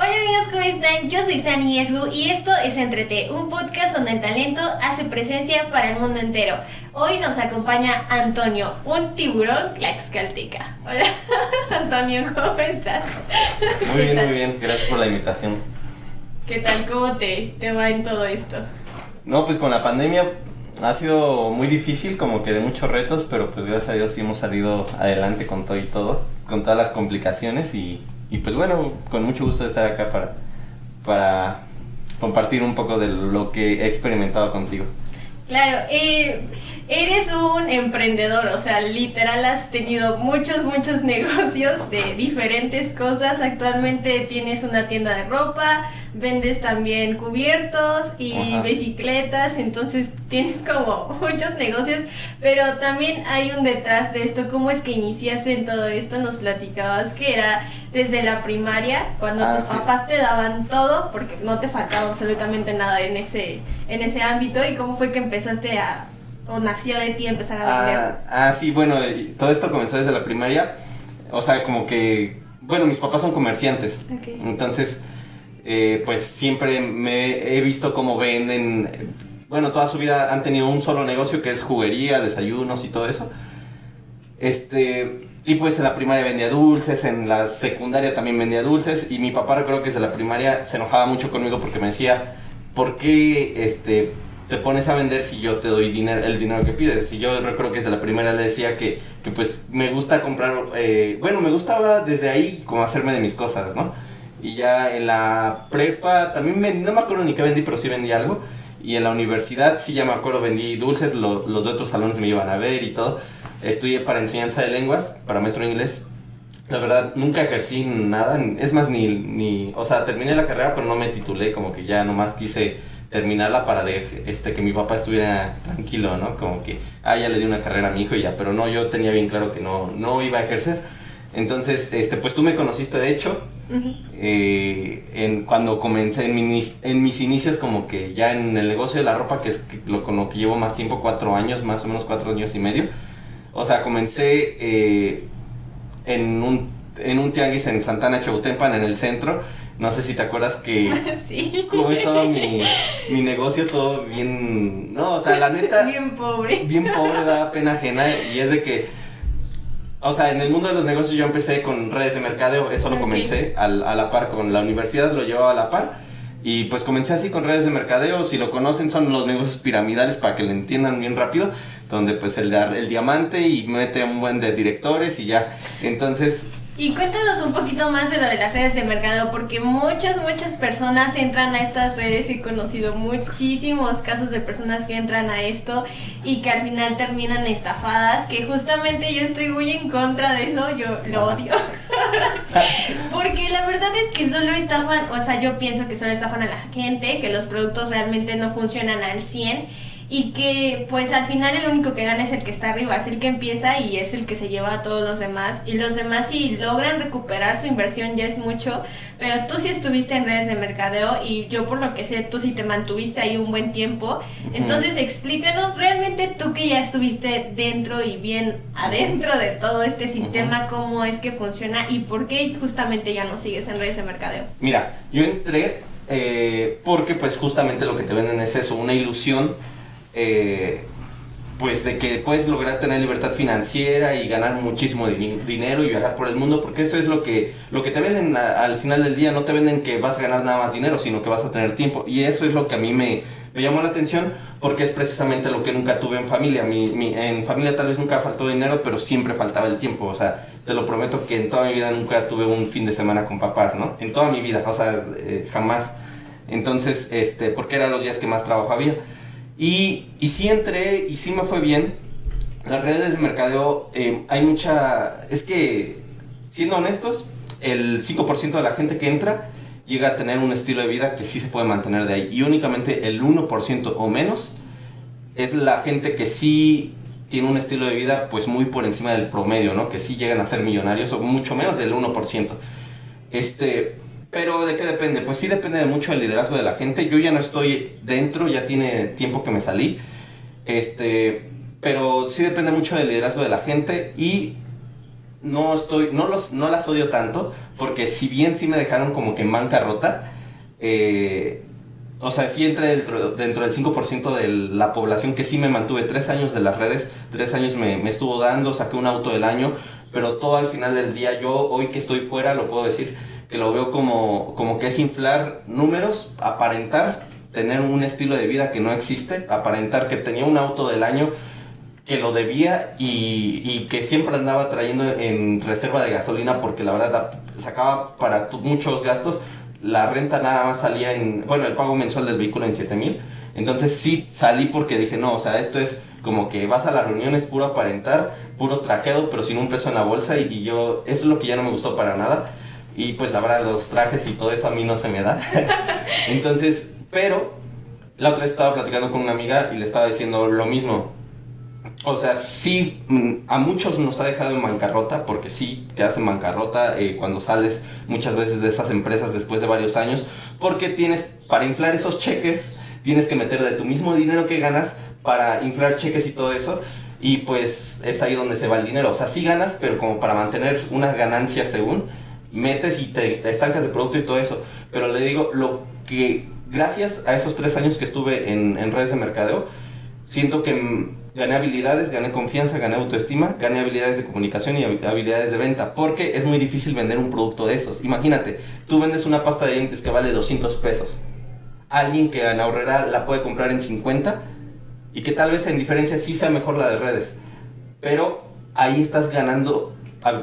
Hola amigos, ¿cómo están? Yo soy Sani Esgu y esto es Entrete, un podcast donde el talento hace presencia para el mundo entero. Hoy nos acompaña Antonio, un tiburón tlaxcalteca. Hola Antonio, ¿cómo estás? Muy bien, muy bien, gracias por la invitación. ¿Qué tal? ¿Cómo te, te va en todo esto? No, pues con la pandemia ha sido muy difícil, como que de muchos retos, pero pues gracias a Dios sí hemos salido adelante con todo y todo, con todas las complicaciones y, y pues bueno, con mucho gusto estar acá para, para compartir un poco de lo que he experimentado contigo. Claro, eh, eres un emprendedor, o sea, literal has tenido muchos, muchos negocios de diferentes cosas. Actualmente tienes una tienda de ropa, vendes también cubiertos y Ajá. bicicletas, entonces tienes como muchos negocios, pero también hay un detrás de esto. ¿Cómo es que iniciaste en todo esto? Nos platicabas que era desde la primaria, cuando Ah, tus sí. papás te daban todo, porque no te faltaba absolutamente nada en ese, en ese ámbito, y cómo fue que empezaste a, o nació de ti empezar a vender. Ah, ah, sí, bueno, y todo esto comenzó desde la primaria, o sea, como que, bueno, mis papás son comerciantes, Ok. entonces, eh, pues siempre me he visto cómo venden, eh, bueno, toda su vida han tenido un solo negocio que es juguería, desayunos y todo eso. Este, y pues en la primaria vendía dulces, en la secundaria también vendía dulces, y mi papá recuerdo que desde la primaria se enojaba mucho conmigo porque me decía, ¿por qué este, te pones a vender si yo te doy dinero, el dinero que pides? Y yo recuerdo que desde la primaria le decía que, que pues me gusta comprar, eh, bueno, me gustaba desde ahí como hacerme de mis cosas, ¿no? Y ya en la prepa también vendí, no me acuerdo ni qué vendí, pero sí vendí algo. Y en la universidad sí ya me acuerdo, vendí dulces, lo- los de otros salones me iban a ver y todo. Estudié para enseñanza de lenguas, para maestro de inglés. La verdad, nunca ejercí nada, es más, ni, ni, o sea, terminé la carrera, pero no me titulé, como que ya nomás quise terminarla para de- este, que mi papá estuviera tranquilo, ¿no? Como que, ah, ya le di una carrera a mi hijo y ya, pero no, yo tenía bien claro que no, no iba a ejercer. Entonces, este, pues tú me conociste, de hecho, Ujú. eh, en, cuando comencé en, mis- en mis inicios como que ya en el negocio de la ropa, que es lo, con lo que llevo más tiempo, cuatro años, más o menos cuatro años y medio. O sea, comencé eh, en, un, en un tianguis en Santana, Chautempan, en el centro. No sé si te acuerdas que Sí. cómo estaba mi, mi negocio, todo bien... No, o sea, la neta Bien pobre. bien pobre, da pena ajena y es de que, o sea, en el mundo de los negocios yo empecé con redes de mercadeo, eso lo comencé al- a la par con la universidad, lo llevaba a la par y pues comencé así con redes de mercadeo, si lo conocen son los negocios piramidales para que lo entiendan bien rápido, donde pues el, de- el diamante y mete un buen de directores y ya, entonces... Y cuéntanos un poquito más de lo de las redes de mercado, porque muchas, muchas personas entran a estas redes. He conocido muchísimos casos de personas que entran a esto y que al final terminan estafadas, que justamente yo estoy muy en contra de eso, yo lo odio. Porque la verdad es que solo estafan, o sea, yo pienso que solo estafan a la gente, que los productos realmente no funcionan al 100 y que pues al final el único que gana es el que está arriba, es el que empieza y es el que se lleva a todos los demás. Y los demás si logran recuperar su inversión ya es mucho, pero tú sí estuviste en redes de mercadeo y yo por lo que sé tú sí te mantuviste ahí un buen tiempo, entonces explícanos realmente tú que ya estuviste dentro y bien adentro de todo este sistema, cómo es que funciona y por qué justamente ya no sigues en redes de mercadeo. Mira, yo entré eh, porque pues justamente lo que te venden es eso, una ilusión eh, pues de que puedes lograr tener libertad financiera y ganar muchísimo di- dinero y viajar por el mundo, porque eso es lo que, lo que te venden al final del día, no te venden que vas a ganar nada más dinero, sino que vas a tener tiempo. Y eso es lo que a mí me, me llamó la atención, porque es precisamente lo que nunca tuve en familia. Mi, mi- en familia tal vez nunca faltó dinero, pero siempre faltaba el tiempo. O sea, te lo prometo que en toda mi vida nunca tuve un fin de semana con papás, ¿no? En toda mi vida, o sea, eh, jamás. Entonces, este, porque eran los días que más trabajo había. Y, y sí entré y sí me fue bien. Las redes de mercadeo, eh, hay mucha... Es que, siendo honestos, el 5% de la gente que entra llega a tener un estilo de vida que sí se puede mantener de ahí. Y únicamente el 1% o menos es la gente que sí tiene un estilo de vida pues muy por encima del promedio, ¿no? Que sí llegan a ser millonarios o mucho menos del 1%. Este, pero ¿de qué depende? Pues sí depende de mucho del liderazgo de la gente. Yo ya no estoy dentro, ya tiene tiempo que me salí. Este, pero sí depende mucho del liderazgo de la gente y no estoy, no los, no las odio tanto, porque si bien sí me dejaron como que en bancarrota, eh, o sea, sí entré dentro, dentro del 5% de la población que sí me mantuve tres años de las redes, tres años me, me, estuvo dando, saqué un auto del año, pero todo al final del día, yo hoy que estoy fuera, lo puedo decir, que lo veo como, como que es inflar números, aparentar, tener un estilo de vida que no existe, aparentar que tenía un auto del año que lo debía y, y que siempre andaba trayendo en reserva de gasolina porque la verdad sacaba para muchos gastos, la renta nada más salía en, bueno, el pago mensual del vehículo en 7 mil. Entonces sí salí porque dije, no, o sea, esto es como que vas a la reunión, es puro aparentar, puro trajeado, pero sin un peso en la bolsa y, y yo, eso es lo que ya no me gustó para nada. Y pues la verdad, los trajes y todo eso a mí no se me da. Entonces, pero la otra vez estaba platicando con una amiga y le estaba diciendo lo mismo. O sea, sí, mm, a muchos nos ha dejado en bancarrota, porque sí, te hacen bancarrota eh, cuando sales muchas veces de esas empresas después de varios años, porque tienes, para inflar esos cheques, tienes que meter de tu mismo dinero que ganas para inflar cheques y todo eso, y pues es ahí donde se va el dinero. O sea, sí ganas, pero como para mantener una ganancia según, metes y te, estancas de producto y todo eso. Pero le digo, lo que gracias a esos tres años que estuve en, en redes de mercadeo, siento que gané habilidades, gané confianza, gané autoestima, gané habilidades de comunicación y habilidades de venta, porque es muy difícil vender un producto de esos. Imagínate, tú vendes una pasta de dientes que vale 200 pesos. Alguien que en ahorrera la puede comprar en 50 y que tal vez en diferencia sí sea mejor la de redes. Pero ahí estás ganando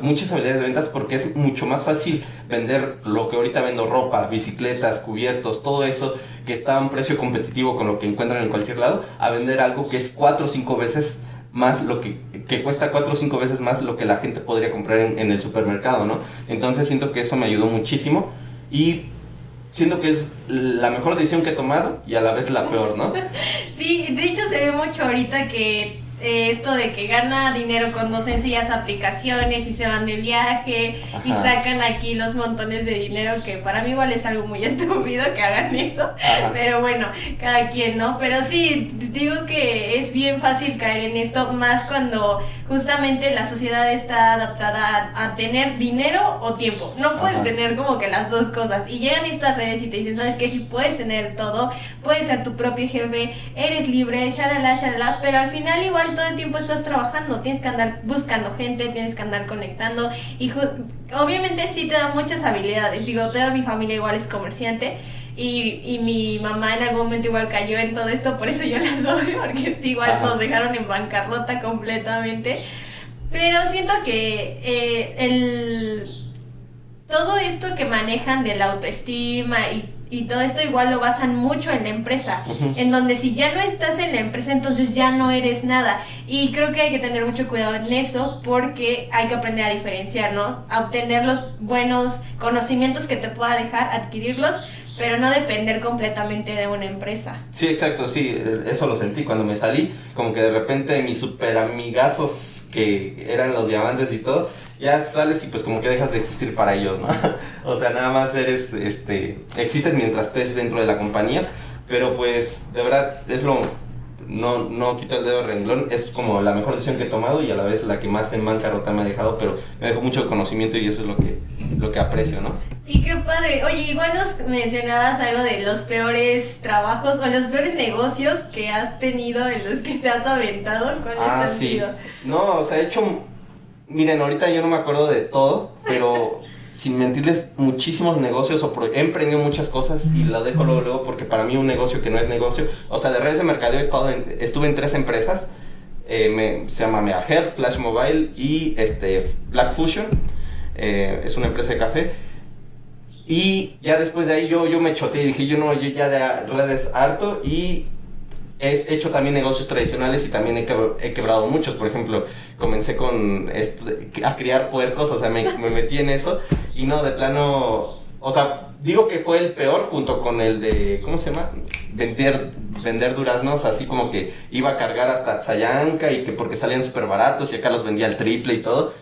muchas habilidades de ventas porque es mucho más fácil vender lo que ahorita vendo ropa, bicicletas, cubiertos, todo eso que está a un precio competitivo con lo que encuentran en cualquier lado, a vender algo que es cuatro o cinco veces más lo que, que cuesta cuatro o cinco veces más lo que la gente podría comprar en, el supermercado, ¿no? Entonces siento que eso me ayudó muchísimo y siento que es la mejor decisión que he tomado y a la vez la peor, ¿no? Sí, de hecho se ve mucho ahorita que eh, esto de que gana dinero con dos sencillas aplicaciones y se van de viaje y sacan aquí los montones de dinero que para mí igual es algo muy estúpido que hagan eso, pero bueno, cada quien, ¿no? Pero sí, digo que es bien fácil caer en esto, más cuando justamente la sociedad está adaptada a, tener dinero o tiempo. No puedes tener como que las dos cosas. Y llegan estas redes y te dicen, ¿sabes qué? Si puedes tener todo, puedes ser tu propio jefe, eres libre, shalala, shalala, pero al final igual todo el tiempo estás trabajando, tienes que andar buscando gente, tienes que andar conectando y obviamente sí te da muchas habilidades. Digo, toda mi familia igual es comerciante y, y mi mamá en algún momento igual cayó en todo esto, por eso yo las doy, porque sí, igual nos dejaron en bancarrota completamente. Pero siento que eh, el todo esto que manejan de la autoestima y y todo esto igual lo basan mucho en la empresa, en donde si ya no estás en la empresa, entonces ya no eres nada. Y creo que hay que tener mucho cuidado en eso porque hay que aprender a diferenciar, ¿no? A obtener los buenos conocimientos que te pueda dejar, adquirirlos, pero no depender completamente de una empresa. Sí, exacto, sí, eso lo sentí cuando me salí, como que de repente mis super amigazos que eran los diamantes y todo, ya sales y pues como que dejas de existir para ellos, ¿no? o sea, nada más eres, este, existes mientras estés dentro de la compañía, pero pues de verdad es lo, no, no quito el dedo de renglón, es como la mejor decisión que he tomado y a la vez la que más en bancarrota me ha dejado, pero me dejó mucho conocimiento y eso es lo que, lo que aprecio, ¿no? Y qué padre, oye, igual nos mencionabas algo de los peores trabajos o los peores negocios que has tenido en los que te has aventado, ¿cuáles ah, han sí. sido? No, o sea, he hecho, miren, ahorita yo no me acuerdo de todo, pero sin mentirles, muchísimos negocios o he emprendido muchas cosas y lo dejo luego, luego porque para mí un negocio que no es negocio, o sea, de redes de mercadeo he estado estuve en tres empresas, eh, se llama Mea Health, Flash Mobile y este, Black Fusion, eh, es una empresa de café. Y ya después de ahí yo, yo me choteé y dije, yo no, yo ya de redes harto y he hecho también negocios tradicionales y también he, he quebrado muchos. Por ejemplo, comencé con a criar puercos, o sea, me, me metí en eso y no, de plano, o sea, digo que fue el peor junto con el de, ¿cómo se llama? Vender, vender duraznos, así como que iba a cargar hasta Sayanca y que porque salían súper baratos y acá los vendía al triple y todo.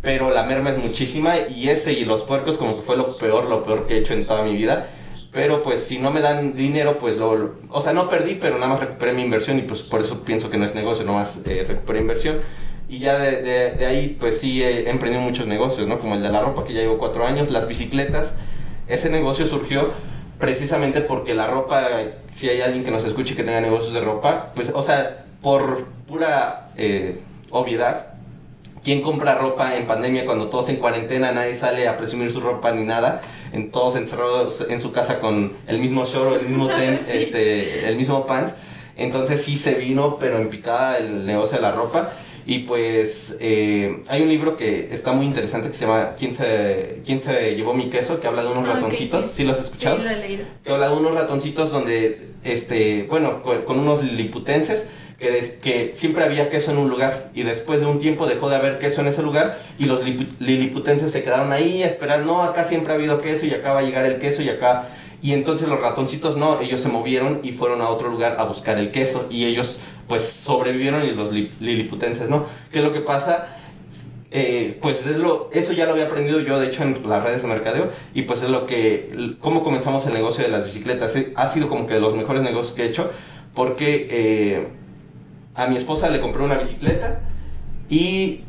Pero la merma es muchísima y ese y los puercos como que fue lo peor, lo peor que he hecho en toda mi vida. Pero pues si no me dan dinero, pues lo, lo- o sea, no perdí, pero nada más recuperé mi inversión y pues por eso pienso que no es negocio, nomás eh, recuperé inversión. Y ya de ahí, pues sí, he emprendido muchos negocios, ¿no? Como el de la ropa, que ya llevo cuatro años, las bicicletas. Ese negocio surgió precisamente porque la ropa, si hay alguien que nos escuche que tenga negocios de ropa, pues, o sea, por pura eh, obviedad, ¿quién compra ropa en pandemia cuando todos en cuarentena, nadie sale a presumir su ropa ni nada? En todos encerrados en su casa con el mismo short, el mismo ten, Sí. este, el mismo pants. Entonces sí se vino, pero en picada el negocio de la ropa. Y pues eh, hay un libro que está muy interesante que se llama ¿Quién se, ¿Quién se llevó mi queso? Que habla de unos Ah, ratoncitos. sí. ¿Sí lo has escuchado? Sí, lo he leído. que habla de unos ratoncitos donde, este, bueno, con, con unos liliputenses, que, siempre había queso en un lugar y después de un tiempo dejó de haber queso en ese lugar y los lipu- liliputenses se quedaron ahí a esperar, no, acá siempre ha habido queso y acá va a llegar el queso y acá... Y entonces los ratoncitos no, ellos se movieron y fueron a otro lugar a buscar el queso y ellos pues sobrevivieron y los li- liliputenses no. ¿Qué es lo que pasa? Eh, pues es lo, eso ya lo había aprendido yo, de hecho, en las redes de mercadeo, y pues es lo que, cómo comenzamos el negocio de las bicicletas. Eh, Ha sido como que de los mejores negocios que he hecho, porque eh, a mi esposa le compré una bicicleta y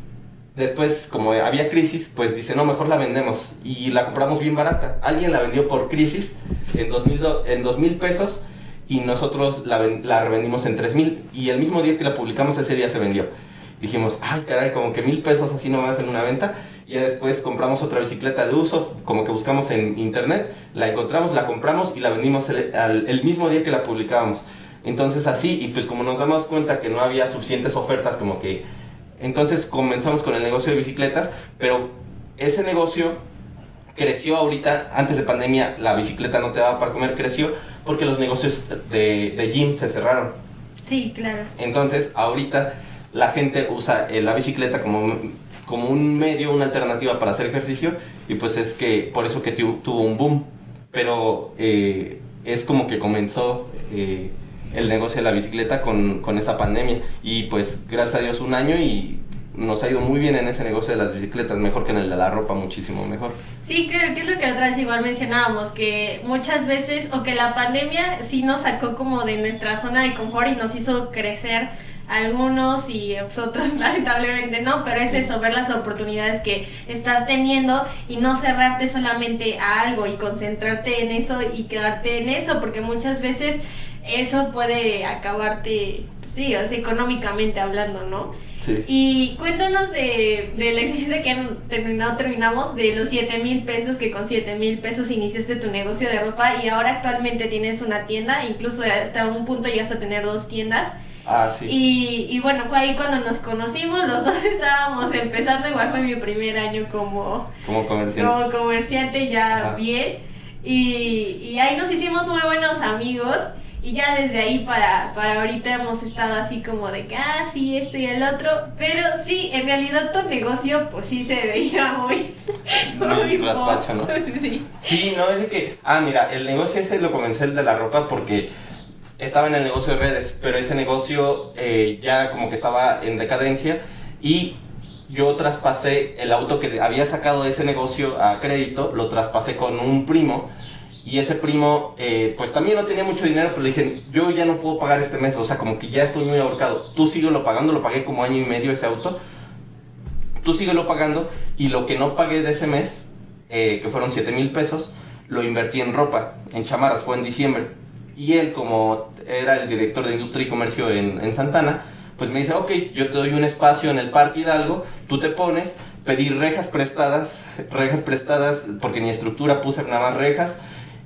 después, como había crisis, pues dice, no, mejor la vendemos. Y la compramos bien barata. Alguien la vendió por crisis en dos mil, pesos y nosotros la, la revendimos en tres mil. Y el mismo día que la publicamos, ese día se vendió. Dijimos, ay, caray, como que mil pesos así nomás en una venta. Y después compramos otra bicicleta de uso, como que buscamos en internet, la encontramos, la compramos y la vendimos el, el mismo día que la publicábamos. Entonces así, y pues como nos damos cuenta que no había suficientes ofertas, como que... Entonces comenzamos con el negocio de bicicletas, pero ese negocio creció ahorita, antes de pandemia la bicicleta no te daba para comer, creció porque los negocios de, de gym se cerraron. Sí, claro. Entonces, ahorita la gente usa eh, la bicicleta como, como un medio, una alternativa para hacer ejercicio y pues es que por eso que tu- tuvo un boom. Pero eh, es como que comenzó eh, el negocio de la bicicleta con, con esta pandemia. Y pues gracias a Dios un año y nos ha ido muy bien en ese negocio de las bicicletas, mejor que en el de la ropa, muchísimo mejor. Sí, creo que es lo que otra vez igual mencionábamos, que muchas veces, o que la pandemia sí nos sacó como de nuestra zona de confort y nos hizo crecer algunos y otros lamentablemente no, pero es eso, ver las oportunidades que estás teniendo y no cerrarte solamente a algo y concentrarte en eso y quedarte en eso, porque muchas veces eso puede acabarte, sí, o sea, económicamente hablando, ¿no? Sí. Y cuéntanos de, de la experiencia que han terminado, terminamos, de los 7 mil pesos, que con 7 mil pesos iniciaste tu negocio de ropa y ahora actualmente tienes una tienda, incluso hasta un punto llegaste a tener dos tiendas. Ah, sí. Y, y bueno, fue ahí cuando nos conocimos, los dos estábamos empezando, igual fue mi primer año como, Como comerciante. como comerciante ya Ajá. bien. Y, y ahí nos hicimos muy buenos amigos. Y ya desde ahí para, para ahorita hemos estado así como de que, ah, sí, esto y el otro. Pero sí, en realidad tu negocio, pues sí se veía muy. Muy raspacho, ¿no? Sí. Sí, no, es de que, ah, mira, el negocio ese lo comencé el de la ropa porque estaba en el negocio de redes, pero ese negocio eh, ya como que estaba en decadencia y yo traspasé el auto que había sacado de ese negocio a crédito, lo traspasé con un primo y ese primo eh, pues también no tenía mucho dinero, pero le dije, yo ya no puedo pagar este mes, o sea, como que ya estoy muy ahorcado, tú síguelo pagando, lo pagué como año y medio ese auto, tú síguelo pagando y lo que no pagué de ese mes, eh, que fueron 7 mil pesos, lo invertí en ropa, en chamarras, fue en diciembre. Y él, como era el director de industria y comercio en, en Santana, pues me dice, ok, yo te doy un espacio en el Parque Hidalgo, tú te pones, pedí rejas prestadas, rejas prestadas, porque ni estructura puse nada más rejas,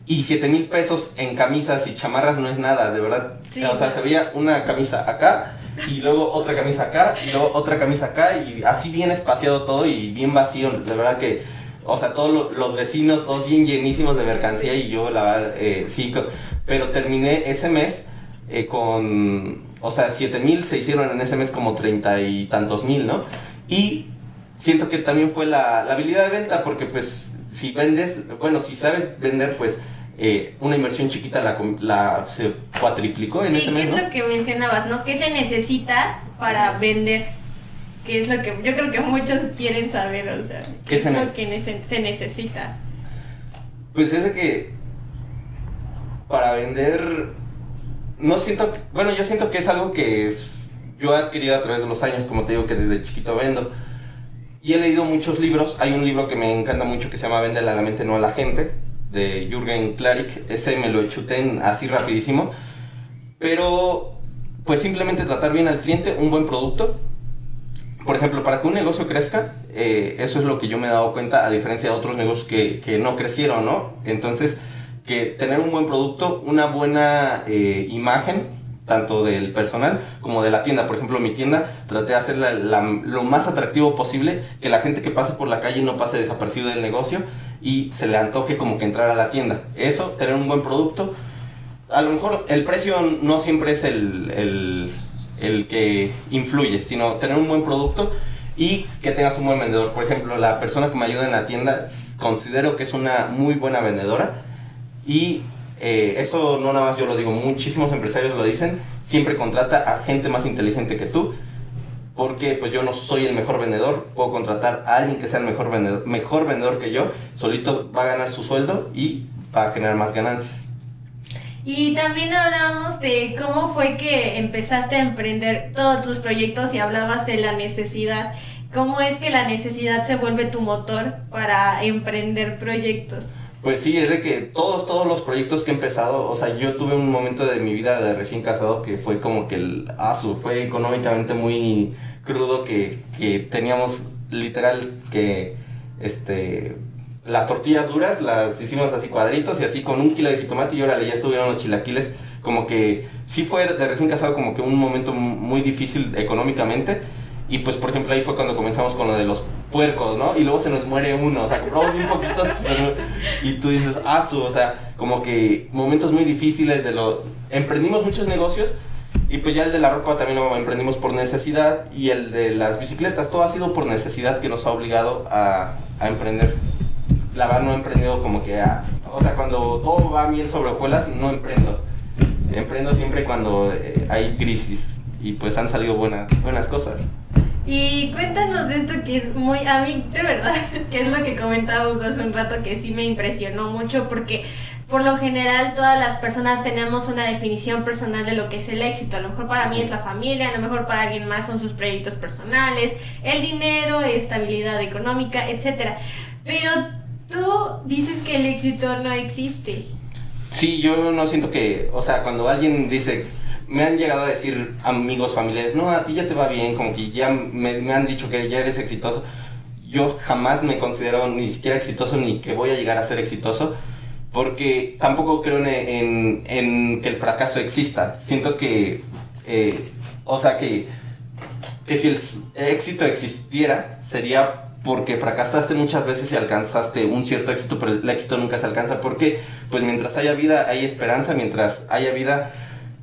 y 7 mil pesos en camisas y chamarras no es nada, de verdad. Sí, o sea, se veía una camisa acá, y luego otra camisa acá, y luego otra camisa acá, y así bien espaciado todo y bien vacío, de verdad que, o sea, todos lo- los vecinos, todos bien llenísimos de mercancía, y yo, la verdad, eh, sí, pero terminé ese mes eh, con, o sea, 7 mil se hicieron en ese mes como treinta y tantos mil, ¿no? Y siento que también fue la, la habilidad de venta, porque pues si vendes, bueno, si sabes vender, pues eh, una inversión chiquita la, la se cuatriplicó en Sí, ese ¿qué mes, es ¿no? lo que mencionabas, no? ¿Qué se necesita para vender? Que es lo que yo creo que muchos quieren saber, o sea, ¿Qué ¿qué se es lo que nece- se necesita? Pues es de que para vender, no siento, bueno, yo siento que es algo que es yo he adquirido a través de los años, como te digo que desde chiquito vendo. Y he leído muchos libros. Hay un libro que me encanta mucho que se llama Vende a la mente, no a la gente, de Jürgen Klarik. Ese me lo chuté así rapidísimo. Pero, pues simplemente tratar bien al cliente, un buen producto. Por ejemplo, para que un negocio crezca, eh, eso es lo que yo me he dado cuenta, a diferencia de otros negocios que, que no crecieron, ¿no? Entonces, que tener un buen producto, una buena eh, imagen, tanto del personal como de la tienda. Por ejemplo, mi tienda traté de hacerla lo más atractivo posible, que la gente que pase por la calle no pase desapercibido del negocio y se le antoje como que entrar a la tienda. Eso, tener un buen producto. A lo mejor el precio no siempre es el, el, el que influye, sino tener un buen producto y que tengas un buen vendedor. Por ejemplo, la persona que me ayuda en la tienda considero que es una muy buena vendedora y eh, eso no nada más yo lo digo, muchísimos empresarios lo dicen, siempre contrata a gente más inteligente que tú, porque pues yo no soy el mejor vendedor, puedo contratar a alguien que sea el mejor vendedor, mejor vendedor que yo, solito va a ganar su sueldo y va a generar más ganancias. Y también hablamos de cómo fue que empezaste a emprender todos tus proyectos y hablabas de la necesidad. ¿Cómo es que la necesidad se vuelve tu motor para emprender proyectos? Pues sí, es de que todos, todos los proyectos que he empezado, o sea, yo tuve un momento de mi vida de recién casado que fue como que el asu, fue económicamente muy crudo que, que teníamos literal que, este, las tortillas duras las hicimos así cuadritos y así con un kilo de jitomate y órale, ya estuvieron los chilaquiles, como que sí fue de recién casado como que un momento muy difícil económicamente. Y pues, por ejemplo, ahí fue cuando comenzamos con lo de los puercos, ¿no? Y luego se nos muere uno, o sea, compramos un poquito y tú dices, ah, su, o sea, como que momentos muy difíciles de lo... Emprendimos muchos negocios y pues ya el de la ropa también lo emprendimos por necesidad y el de las bicicletas, todo ha sido por necesidad que nos ha obligado a, a emprender. La verdad no he emprendido como que, a, o sea, cuando todo va bien sobre hojuelas, no emprendo. Emprendo siempre cuando eh, hay crisis y pues han salido buenas, buenas cosas. Y cuéntanos de esto que es muy, a mí de verdad, que es lo que comentábamos hace un rato que sí me impresionó mucho porque por lo general todas las personas tenemos una definición personal de lo que es el éxito. A lo mejor para mí es la familia, a lo mejor para alguien más son sus proyectos personales, el dinero, estabilidad económica, etcétera. Pero tú dices que el éxito no existe. Sí, yo no siento que, o sea, cuando alguien dice me han llegado a decir amigos familiares, no, a ti ya te va bien, como que ya me, han dicho que ya eres exitoso. Yo jamás me considero ni siquiera exitoso ni que voy a llegar a ser exitoso, porque tampoco creo en, en, que el fracaso exista. Siento que, eh, o sea, que, que si el éxito existiera, sería porque fracasaste muchas veces y alcanzaste un cierto éxito, pero el éxito nunca se alcanza. porque Pues mientras haya vida hay esperanza, mientras haya vida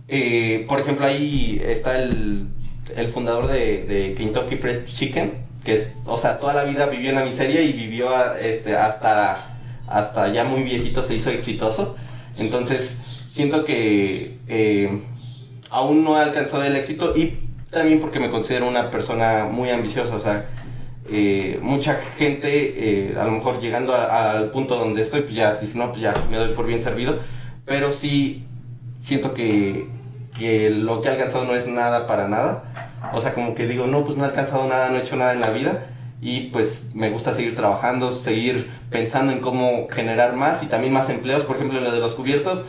eh, por ejemplo, ahí está el, el fundador de, de, Kentucky Fried Chicken, que es, o sea, toda la vida vivió en la miseria y vivió este, hasta, hasta ya muy viejito se hizo exitoso. Entonces, siento que eh, aún no he alcanzado el éxito y también porque me considero una persona muy ambiciosa, o sea, eh, mucha gente, a lo mejor llegando al punto donde estoy, pues ya dice, no, pues ya me doy por bien servido, pero sí siento que, que lo que he alcanzado no es nada para nada. O sea, como que digo, no, pues no he alcanzado nada, no he hecho nada en la vida. Y pues me gusta seguir trabajando, seguir pensando en cómo generar más y también más empleos. Por ejemplo, lo de los cubiertos,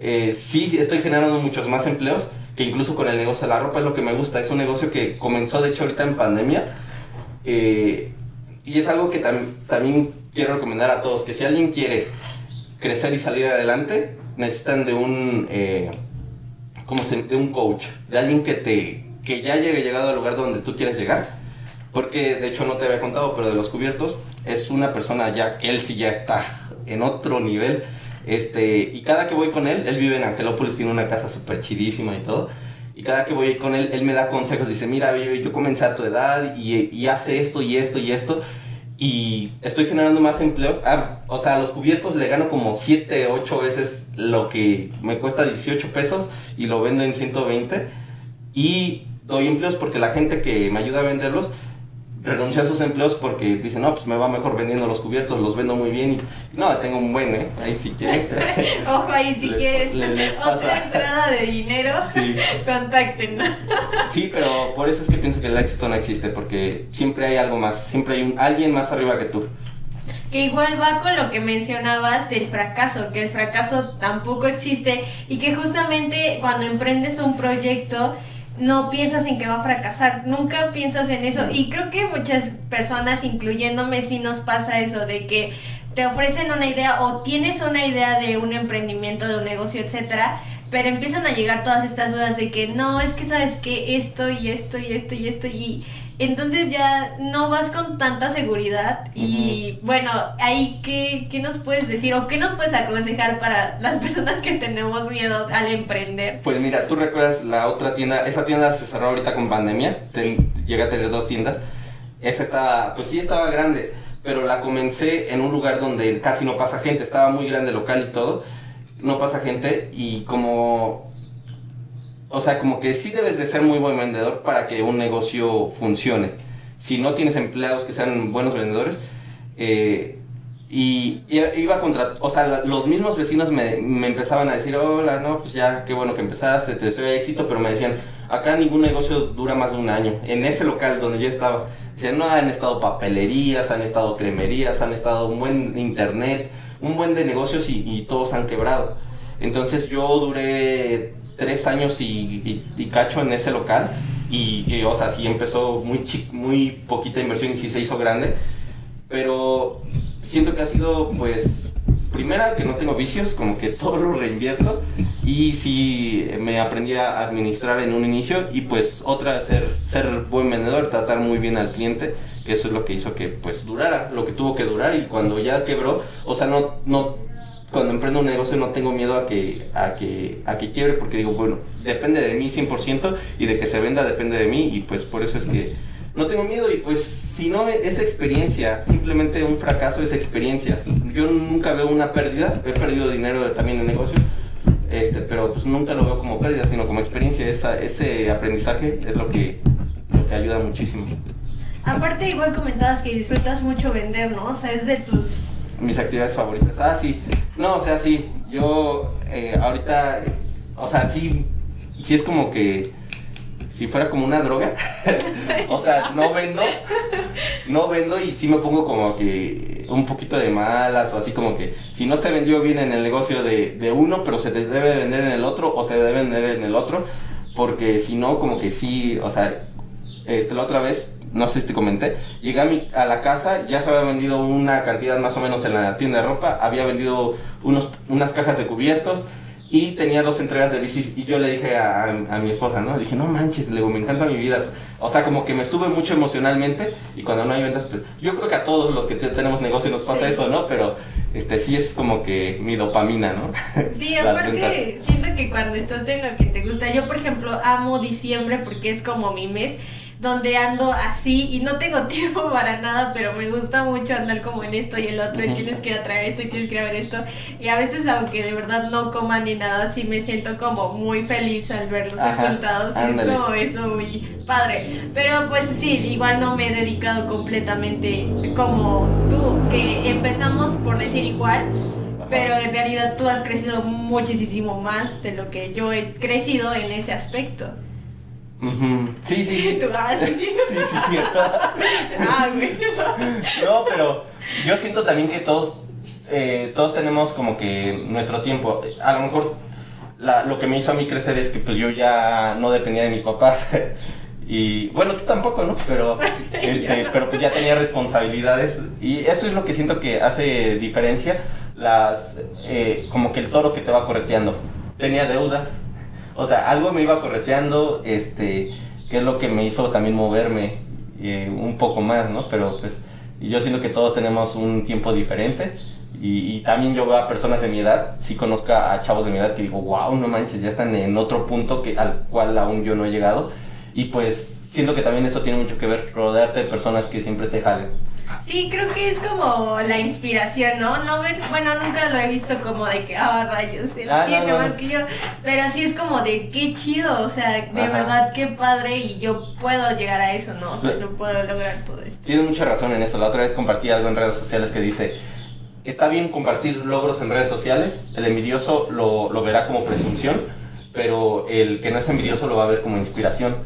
eh, sí estoy generando muchos más empleos que incluso con el negocio de la ropa es lo que me gusta. Es un negocio que comenzó de hecho ahorita en pandemia. Eh, y es algo que también quiero recomendar a todos, que si alguien quiere crecer y salir adelante, necesitan de un, eh, como de un coach, de alguien que te que ya llegue llegado al lugar donde tú quieres llegar. Porque de hecho no te había contado, pero de los cubiertos es una persona ya que él sí ya está en otro nivel. Este, y cada que voy con él, él vive en Angelópolis, tiene una casa súper chidísima y todo. Y cada que voy con él, él me da consejos. Dice, mira, yo, yo comencé a tu edad y, y hace esto y esto y esto y estoy generando más empleos. Ah, o sea, a los cubiertos le gano como 7, 8 veces lo que me cuesta 18 pesos y lo vendo en 120. Y doy empleos porque la gente que me ayuda a venderlos renunció a sus empleos porque dicen, no, pues me va mejor vendiendo los cubiertos, los vendo muy bien y no, tengo un buen, ¿eh? Ahí sí quieren. Ojo, ahí les pasa. otra entrada de dinero, Sí. contacten. Sí, pero por eso es que pienso que el éxito no existe, porque siempre hay algo más, siempre hay un, alguien más arriba que tú. Que igual va con lo que mencionabas del fracaso, que el fracaso tampoco existe y que justamente cuando emprendes un proyecto no piensas en que va a fracasar, nunca piensas en eso. Y creo que muchas personas, incluyéndome, sí nos pasa eso de que te ofrecen una idea o tienes una idea de un emprendimiento, de un negocio, etcétera, pero empiezan a llegar todas estas dudas de que no, es que sabes que esto y esto y esto y esto y entonces ya no vas con tanta seguridad y bueno, ahí qué, qué nos puedes decir o qué nos puedes aconsejar para las personas que tenemos miedo al emprender. Pues mira, tú recuerdas la otra tienda, esa tienda se cerró ahorita con pandemia, ten- llegué a tener dos tiendas, esa estaba, pues sí estaba grande, pero la comencé en un lugar donde casi no pasa gente, estaba muy grande local y todo, no pasa gente y como, o sea, como que sí debes de ser muy buen vendedor para que un negocio funcione. Si no tienes empleados que sean buenos vendedores, eh, y y iba contra, o sea, los mismos vecinos me, empezaban a decir, hola, no, pues ya, qué bueno que empezaste, te deseo éxito, pero me decían, acá ningún negocio dura más de un año. En ese local donde yo estaba, decían, no, han estado papelerías, han estado cremerías, han estado un buen internet, un buen de negocios y todos han quebrado. Entonces yo duré tres años y, y- y cacho en ese local y, y, o sea, sí empezó muy, chi- muy poquita inversión y sí se hizo grande, pero siento que ha sido pues primera que no tengo vicios como que todo lo reinvierto y sí me aprendí a administrar en un inicio y pues otra ser ser buen vendedor tratar muy bien al cliente que eso es lo que hizo que pues durara lo que tuvo que durar y cuando ya quebró o sea no no cuando emprendo un negocio no tengo miedo a que, a que, a que quiebre porque digo, bueno, depende de mí 100% y de que se venda depende de mí y pues por eso es que no tengo miedo y pues si no es experiencia, simplemente un fracaso es experiencia. Yo nunca veo una pérdida, he perdido dinero también en negocios, este, pero pues nunca lo veo como pérdida, sino como experiencia. Esa, ese aprendizaje es lo que, lo que ayuda muchísimo. Aparte igual comentabas que disfrutas mucho vender, ¿no? O sea, es de tus... Mis actividades favoritas. Ah, sí. No, o sea, sí. Yo eh, ahorita, o sea, sí, sí es como que si fuera como una droga. o sea, no vendo, no vendo y sí me pongo como que un poquito de malas o así como que si no se vendió bien en el negocio de, uno, pero se te debe de vender en el otro o se debe vender en el otro, porque si no, como que sí, o sea, este, la otra vez, no sé si te comenté, llegué a, mi- a la casa, ya se había vendido una cantidad más o menos en la tienda de ropa, había vendido unos, unas cajas de cubiertos y tenía dos entregas de bicis y yo le dije a, a mi esposa, ¿no? Le dije, no manches, le digo, me encanta mi vida. O sea, como que me sube mucho emocionalmente y cuando no hay ventas, pues, yo creo que a todos los que te- tenemos negocio nos pasa eso, ¿no? Pero este sí es como que mi dopamina, ¿no? Sí, aparte siento que cuando estás en lo que te gusta, yo por ejemplo amo diciembre porque es como mi mes donde ando así y no tengo tiempo para nada, pero me gusta mucho andar como en esto y el otro, y tienes que ir a traer esto y tienes que ir a ver esto. Y a veces, aunque de verdad no coma ni nada, sí me siento como muy feliz al ver los Ajá, resultados. ándale. es como eso muy padre. Pero pues sí, igual no me he dedicado completamente como tú, que empezamos por decir igual. Pero en realidad tú has crecido muchísimo más de lo que yo he crecido en ese aspecto. Ujú. Sí, sí, sí. Tú, ah, sí, sí. Sí, sí, cierto. Ah, güey. No, pero yo siento también que todos, eh, todos tenemos como que nuestro tiempo. A lo mejor la- lo que me hizo a mí crecer es que pues yo ya no dependía de mis papás. Y bueno, tú tampoco, ¿no? Pero, este, pero pues ya tenía responsabilidades. Y eso es lo que siento que hace diferencia. Las, eh, como que el toro que te va correteando. Tenía deudas. O sea, algo me iba correteando, este, que es lo que me hizo también moverme eh, un poco más, ¿no? Pero pues yo siento que todos tenemos un tiempo diferente y, y también yo veo a personas de mi edad, sí conozco a chavos de mi edad que digo, wow, no manches, ya están en otro punto que, al cual aún yo no he llegado y pues siento que también eso tiene mucho que ver, rodearte de personas que siempre te jalen. Sí, creo que es como la inspiración, ¿no? No ver, bueno, nunca lo he visto como de que, ah, rayos, él Ah, no, tiene no, más no. que yo, pero sí es como de qué chido, o sea, de Ajá. verdad qué padre y yo puedo llegar a eso, ¿no? O sea, yo puedo lograr todo esto. tienes mucha razón en eso. La otra vez compartí algo en redes sociales que dice, está bien compartir logros en redes sociales, el envidioso lo, lo verá como presunción, pero el que no es envidioso lo va a ver como inspiración.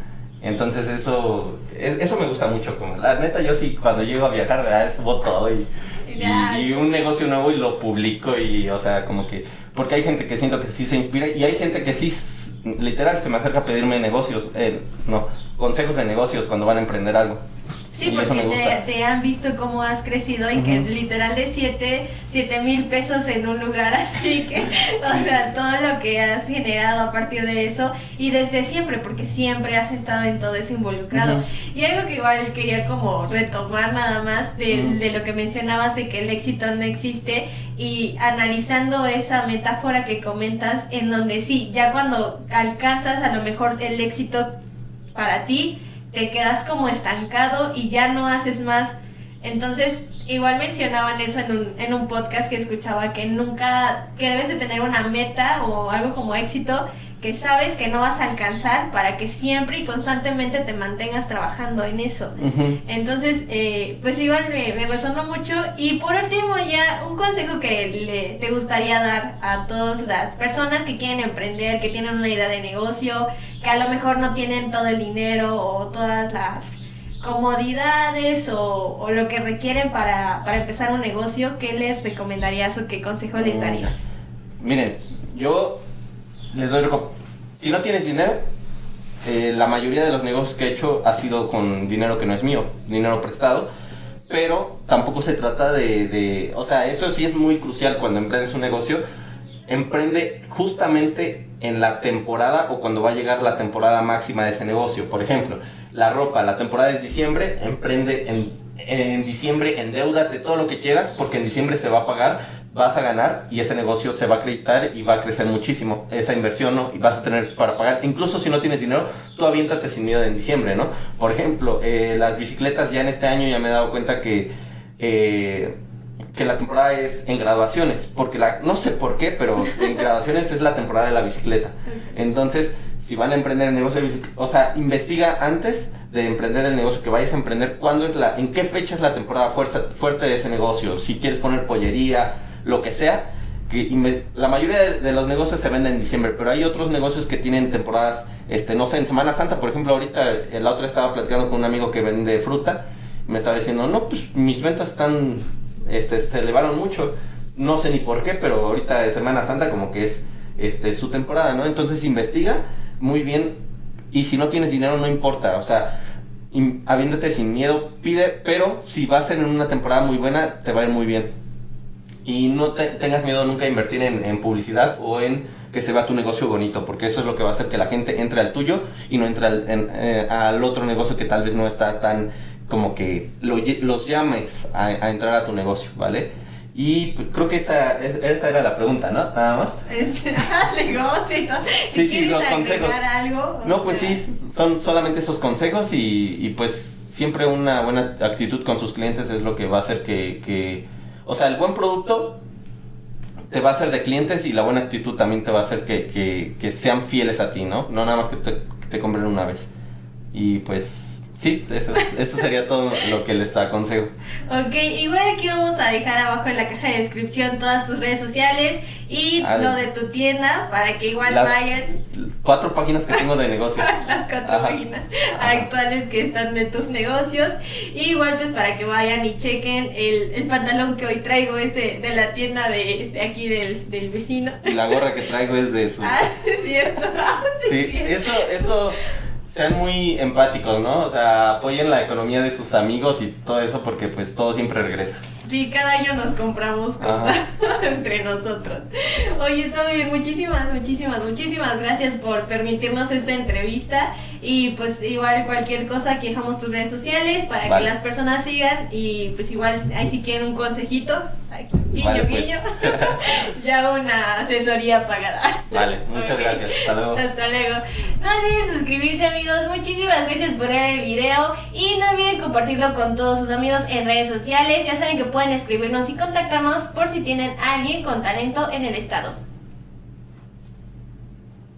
Entonces eso, es- eso me gusta mucho. Como, la neta, yo sí, cuando llego a viajar, ¿verdad? subo todo y, y, y un negocio nuevo y lo publico y, o sea, como que... Porque hay gente que siento que sí se inspira y hay gente que sí, literal, se me acerca a pedirme negocios, eh, no, consejos de negocios cuando van a emprender algo. Sí, Y porque te, te han visto cómo has crecido y que literal de 7 siete mil pesos en un lugar así que, o sea, todo lo que has generado a partir de eso y desde siempre, porque siempre has estado en todo eso involucrado. Y algo que igual quería como retomar nada más de lo que mencionabas de que el éxito no existe y analizando esa metáfora que comentas en donde sí, ya cuando alcanzas a lo mejor el éxito para ti, te quedas como estancado y ya no haces más. Entonces, igual mencionaban eso en un, en un podcast que escuchaba, que nunca, que debes de tener una meta o algo como éxito que sabes que no vas a alcanzar para que siempre y constantemente te mantengas trabajando en eso. Entonces, eh, pues igual me, me resonó mucho. Y por último, ya un consejo que le, te gustaría dar a todas las personas que quieren emprender, que tienen una idea de negocio, que a lo mejor no tienen todo el dinero o todas las comodidades o, o lo que requieren para, para empezar un negocio, ¿qué les recomendarías o qué consejo les darías? Miren, yo les doy reco- Si no tienes dinero, eh, la mayoría de los negocios que he hecho ha sido con dinero que no es mío, dinero prestado. Pero tampoco se trata de, de- O sea, eso sí es muy crucial cuando emprendes un negocio. Emprende justamente en la temporada o cuando va a llegar la temporada máxima de ese negocio. Por ejemplo, la ropa, la temporada es diciembre, emprende en, en diciembre, endeudate todo lo que quieras porque en diciembre se va a pagar, vas a ganar y ese negocio se va a acreditar y va a crecer muchísimo. Esa inversión, ¿no? Y vas a tener para pagar. Incluso si no tienes dinero, tú aviéntate sin miedo en diciembre, ¿no? Por ejemplo, eh, las bicicletas ya en este año ya me he dado cuenta que... eh, que la temporada es en graduaciones, porque la, no sé por qué, pero en graduaciones es la temporada de la bicicleta. Entonces, si van a emprender el negocio de bicicleta, o sea, investiga antes de emprender el negocio que vayas a emprender, cuándo es la, en qué fecha es la temporada fuerza- fuerte de ese negocio, si quieres poner pollería, lo que sea, que la mayoría de, los negocios se venden en diciembre, pero hay otros negocios que tienen temporadas, este, no sé, en Semana Santa, por ejemplo, ahorita eh, la otra estaba platicando con un amigo que vende fruta, y me estaba diciendo, no, pues mis ventas están, este, se elevaron mucho, no sé ni por qué, pero ahorita de Semana Santa como que es, este, su temporada, ¿no? Entonces investiga muy bien, y si no tienes dinero no importa, o sea, habiéndote sin miedo, pide, pero si vas en una temporada muy buena, te va a ir muy bien y no te- tengas miedo nunca a invertir en, en publicidad o en que se vea tu negocio bonito, porque eso es lo que va a hacer que la gente entre al tuyo y no entre al, en- eh, al otro negocio que tal vez no está tan como que lo los llames a, a entrar a tu negocio, ¿vale? Y pues, creo que esa, es- esa era la pregunta, ¿no? Nada más. Este, negocio y todo. Si Sí, sí, los consejos. algo. No, pues sea, sí, son solamente esos consejos y, y, pues siempre una buena actitud con sus clientes es lo que va a hacer que, que, o sea, el buen producto te va a hacer de clientes y la buena actitud también te va a hacer que, que, sean fieles a ti, ¿no? No nada más que te compren una vez. Y pues sí, eso, eso sería todo lo que les aconsejo. Ok, igual aquí vamos a dejar abajo en la caja de descripción todas tus redes sociales y Ah, lo de tu tienda para que igual Las vayan cuatro páginas que tengo de negocios. las cuatro Ajá. páginas Ajá. actuales que están de tus negocios y igual pues para que vayan y chequen el, el pantalón que hoy traigo es de, de la tienda de, de aquí del, del vecino. Y la gorra que traigo es de su... Ah, es cierto. Sí, cierto. eso, eso, sean muy empáticos, ¿no? O sea, apoyen la economía de sus amigos y todo eso porque pues todo siempre regresa. Sí, cada año nos compramos cosas entre nosotros. Oye, está muy bien. Muchísimas, muchísimas, muchísimas gracias por permitirnos esta entrevista. Y pues igual cualquier cosa aquí dejamos tus redes sociales para Vale. que las personas sigan. Y pues igual ahí si quieren un consejito, aquí, guiño, Vale, pues. guiño, ya una asesoría pagada. Vale, muchas gracias. Hasta luego. Hasta luego. No olviden suscribirse amigos. Muchísimas gracias por ver el video. Y no olviden compartirlo con todos sus amigos en redes sociales. Ya saben que pueden escribirnos y contactarnos por si tienen a alguien con talento en el estado.